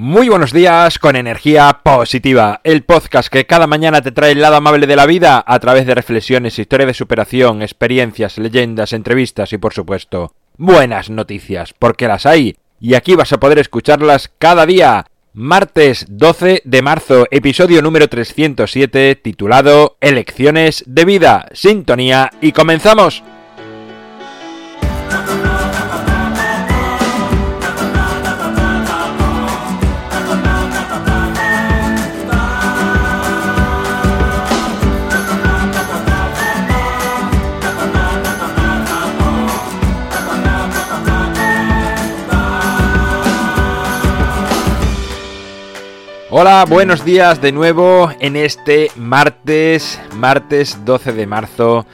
Muy buenos días con energía positiva, el podcast que cada mañana te trae el lado amable de la vida a través de reflexiones, historia de superación, experiencias, leyendas, entrevistas y por supuesto buenas noticias, porque las hay y aquí vas a poder escucharlas cada día. Martes 12 de marzo, episodio número 307 titulado Elecciones de vida, sintonía y comenzamos. Hola, buenos días de nuevo en este martes, martes 12 de marzo,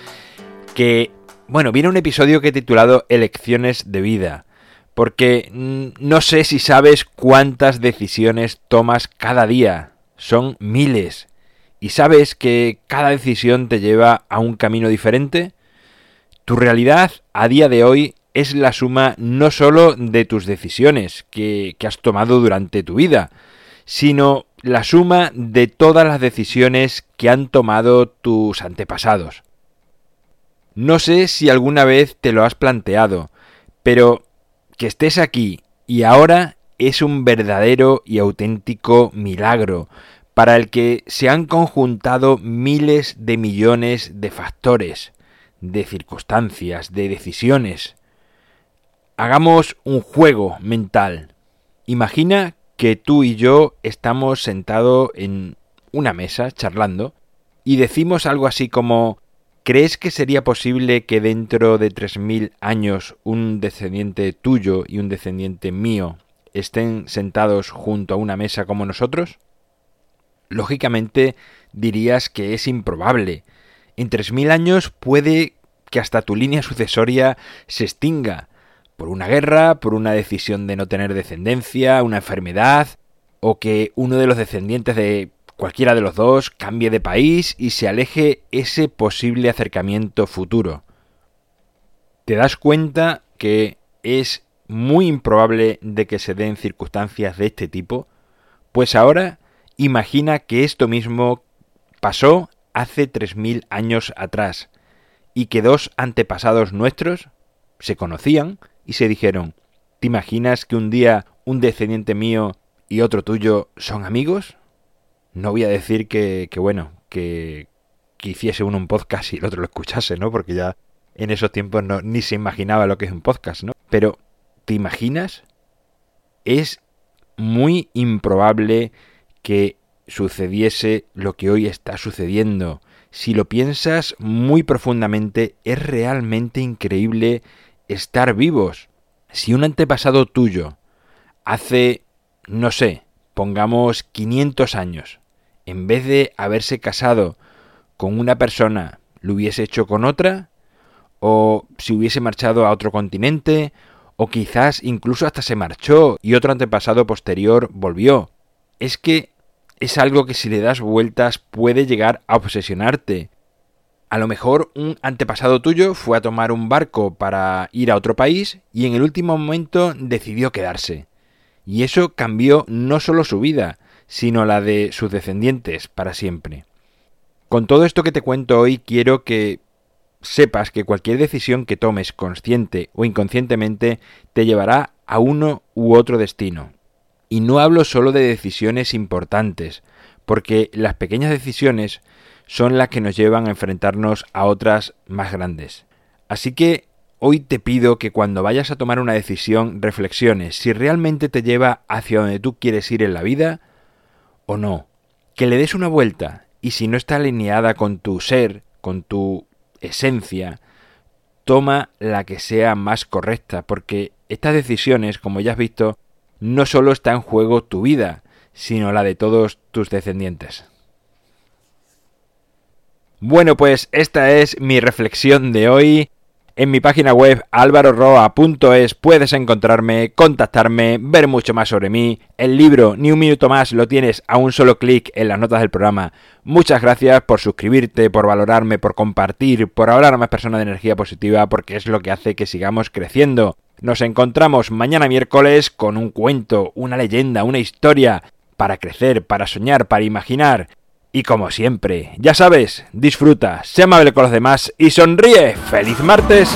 que, bueno, viene un episodio que he titulado Elecciones de vida, porque no sé si sabes cuántas decisiones tomas cada día, son miles, y sabes que cada decisión te lleva a un camino diferente. Tu realidad a día de hoy es la suma no solo de tus decisiones que, que has tomado durante tu vida, sino la suma de todas las decisiones que han tomado tus antepasados. No sé si alguna vez te lo has planteado, pero que estés aquí y ahora es un verdadero y auténtico milagro, para el que se han conjuntado miles de millones de factores, de circunstancias, de decisiones. Hagamos un juego mental. Imagina que tú y yo estamos sentados en una mesa charlando y decimos algo así como ¿Crees que sería posible que dentro de 3.000 años un descendiente tuyo y un descendiente mío estén sentados junto a una mesa como nosotros? Lógicamente dirías que es improbable. En 3.000 años puede que hasta tu línea sucesoria se extinga, por una guerra, por una decisión de no tener descendencia, una enfermedad, o que uno de los descendientes de cualquiera de los dos cambie de país y se aleje ese posible acercamiento futuro. ¿Te das cuenta que es muy improbable de que se den circunstancias de este tipo? Pues ahora imagina que esto mismo pasó hace 3.000 años atrás y que dos antepasados nuestros se conocían, y se dijeron, ¿te imaginas que un día un descendiente mío y otro tuyo son amigos? No voy a decir que, que bueno, que, que hiciese uno un podcast y el otro lo escuchase, ¿no? Porque ya en esos tiempos no, ni se imaginaba lo que es un podcast, ¿no? Pero, ¿te imaginas? Es muy improbable que sucediese lo que hoy está sucediendo. Si lo piensas muy profundamente, es realmente increíble estar vivos. Si un antepasado tuyo hace, no sé, pongamos 500 años, en vez de haberse casado con una persona, lo hubiese hecho con otra, o si hubiese marchado a otro continente, o quizás incluso hasta se marchó y otro antepasado posterior volvió. Es que es algo que si le das vueltas puede llegar a obsesionarte a lo mejor un antepasado tuyo fue a tomar un barco para ir a otro país y en el último momento decidió quedarse. Y eso cambió no solo su vida, sino la de sus descendientes para siempre. Con todo esto que te cuento hoy quiero que sepas que cualquier decisión que tomes consciente o inconscientemente te llevará a uno u otro destino. Y no hablo solo de decisiones importantes, porque las pequeñas decisiones son las que nos llevan a enfrentarnos a otras más grandes. Así que hoy te pido que cuando vayas a tomar una decisión reflexiones si realmente te lleva hacia donde tú quieres ir en la vida o no. Que le des una vuelta y si no está alineada con tu ser, con tu esencia, toma la que sea más correcta, porque estas decisiones, como ya has visto, no solo está en juego tu vida, sino la de todos tus descendientes. Bueno, pues esta es mi reflexión de hoy. En mi página web alvaroroa.es puedes encontrarme, contactarme, ver mucho más sobre mí. El libro Ni un minuto más lo tienes a un solo clic en las notas del programa. Muchas gracias por suscribirte, por valorarme, por compartir, por hablar a más personas de energía positiva, porque es lo que hace que sigamos creciendo. Nos encontramos mañana miércoles con un cuento, una leyenda, una historia, para crecer, para soñar, para imaginar. Y como siempre, ya sabes, disfruta, sé amable con los demás y sonríe. ¡Feliz martes!